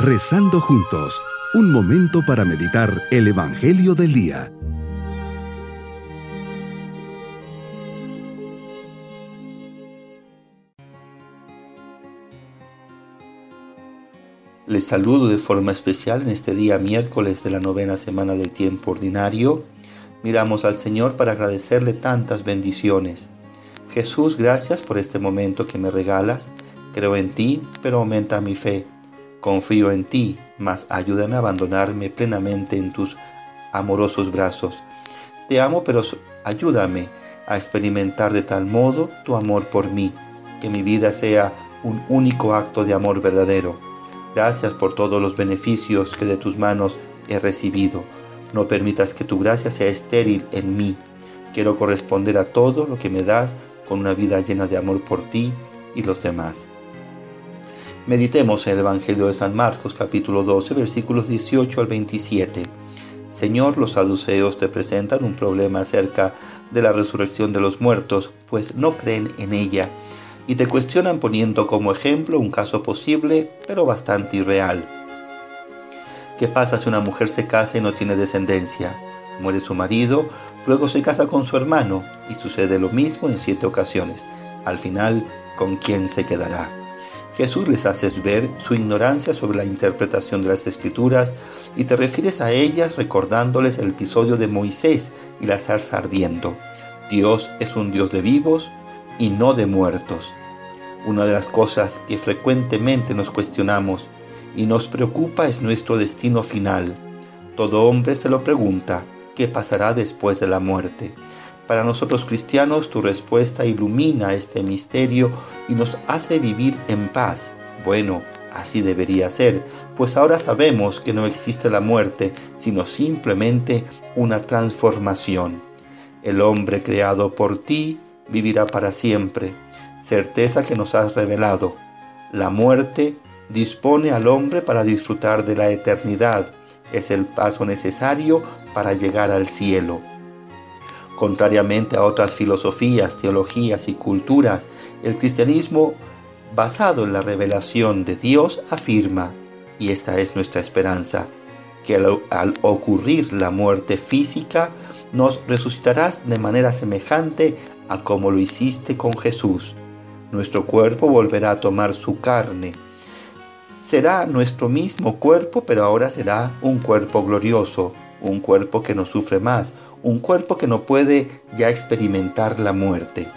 Rezando juntos, un momento para meditar el Evangelio del Día. Les saludo de forma especial en este día miércoles de la novena semana del tiempo ordinario. Miramos al Señor para agradecerle tantas bendiciones. Jesús, gracias por este momento que me regalas. Creo en ti, pero aumenta mi fe. Confío en ti, mas ayúdame a abandonarme plenamente en tus amorosos brazos. Te amo, pero ayúdame a experimentar de tal modo tu amor por mí, que mi vida sea un único acto de amor verdadero. Gracias por todos los beneficios que de tus manos he recibido. No permitas que tu gracia sea estéril en mí. Quiero corresponder a todo lo que me das con una vida llena de amor por ti y los demás. Meditemos en el Evangelio de San Marcos capítulo 12 versículos 18 al 27. Señor, los saduceos te presentan un problema acerca de la resurrección de los muertos, pues no creen en ella, y te cuestionan poniendo como ejemplo un caso posible, pero bastante irreal. ¿Qué pasa si una mujer se casa y no tiene descendencia? Muere su marido, luego se casa con su hermano, y sucede lo mismo en siete ocasiones. Al final, ¿con quién se quedará? Jesús les hace ver su ignorancia sobre la interpretación de las escrituras y te refieres a ellas recordándoles el episodio de Moisés y la zarza ardiendo. Dios es un Dios de vivos y no de muertos. Una de las cosas que frecuentemente nos cuestionamos y nos preocupa es nuestro destino final. Todo hombre se lo pregunta, ¿qué pasará después de la muerte? Para nosotros cristianos tu respuesta ilumina este misterio y nos hace vivir en paz. Bueno, así debería ser, pues ahora sabemos que no existe la muerte, sino simplemente una transformación. El hombre creado por ti vivirá para siempre, certeza que nos has revelado. La muerte dispone al hombre para disfrutar de la eternidad, es el paso necesario para llegar al cielo. Contrariamente a otras filosofías, teologías y culturas, el cristianismo basado en la revelación de Dios afirma, y esta es nuestra esperanza, que al, ocurrir la muerte física, nos resucitarás de manera semejante a como lo hiciste con Jesús. Nuestro cuerpo volverá a tomar su carne. Será nuestro mismo cuerpo, pero ahora será un cuerpo glorioso, un cuerpo que no sufre más, un cuerpo que no puede ya experimentar la muerte.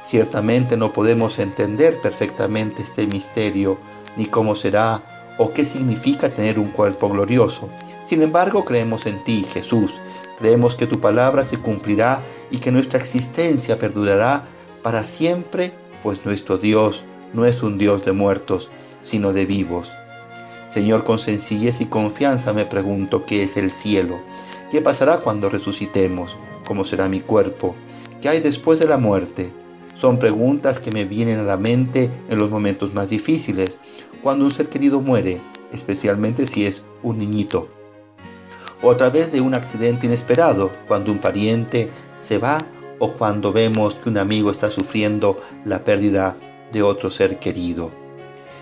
Ciertamente no podemos entender perfectamente este misterio, ni cómo será o qué significa tener un cuerpo glorioso. Sin embargo, creemos en ti, Jesús. Creemos que tu palabra se cumplirá y que nuestra existencia perdurará para siempre, pues nuestro Dios no es un Dios de muertos, sino de vivos. Señor, con sencillez y confianza me pregunto qué es el cielo, qué pasará cuando resucitemos, cómo será mi cuerpo, qué hay después de la muerte. Son preguntas que me vienen a la mente en los momentos más difíciles, cuando un ser querido muere, especialmente si es un niñito. O a través de un accidente inesperado, cuando un pariente se va o cuando vemos que un amigo está sufriendo la pérdida de otro ser querido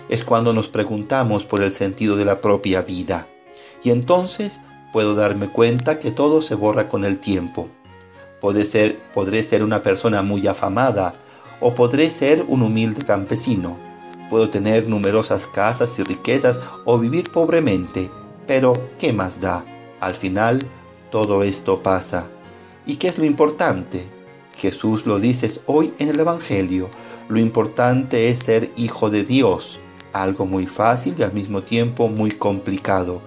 es cuando nos preguntamos por el sentido de la propia vida. Y entonces puedo darme cuenta que todo se borra con el tiempo. ser, podré ser una persona muy afamada o podré ser un humilde campesino. Puedo tener numerosas casas y riquezas o vivir pobremente, pero ¿qué más da? Al final, todo esto pasa. ¿Y qué es lo importante? Jesús lo dices hoy en el Evangelio. Lo importante es ser hijo de Dios algo muy fácil y al mismo tiempo muy complicado.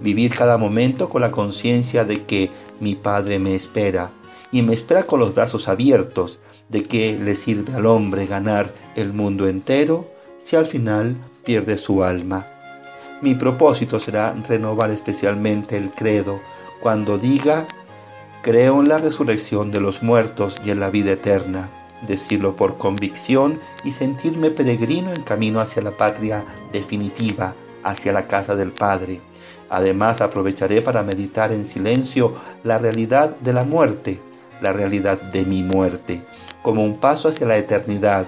Vivir cada momento con la conciencia de que mi Padre me espera y me espera con los brazos abiertos, de que le sirve al hombre ganar el mundo entero si al final pierde su alma. Mi propósito será renovar especialmente el credo cuando diga, creo en la resurrección de los muertos y en la vida eterna decirlo por convicción y sentirme peregrino en camino hacia la patria definitiva, hacia la casa del Padre. Además aprovecharé para meditar en silencio la realidad de la muerte, la realidad de mi muerte, como un paso hacia la eternidad.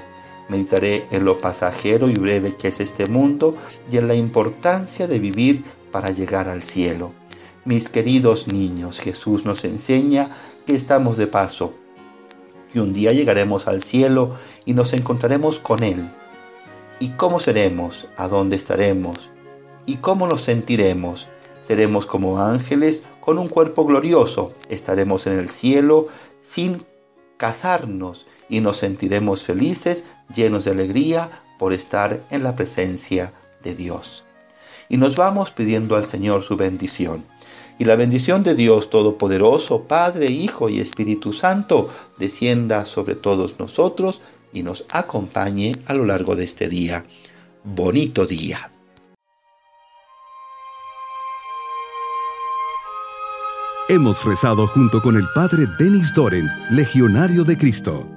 Meditaré en lo pasajero y breve que es este mundo y en la importancia de vivir para llegar al cielo. Mis queridos niños, Jesús nos enseña que estamos de paso, y un día llegaremos al cielo y nos encontraremos con Él. ¿Y cómo seremos? ¿A dónde estaremos? ¿Y cómo nos sentiremos? Seremos como ángeles con un cuerpo glorioso. Estaremos en el cielo sin casarnos y nos sentiremos felices, llenos de alegría por estar en la presencia de Dios. Y nos vamos pidiendo al Señor su bendición. Y la bendición de Dios Todopoderoso, Padre, Hijo y Espíritu Santo, descienda sobre todos nosotros y nos acompañe a lo largo de este día. Bonito día. Hemos rezado junto con el Padre Denis Doren, Legionario de Cristo.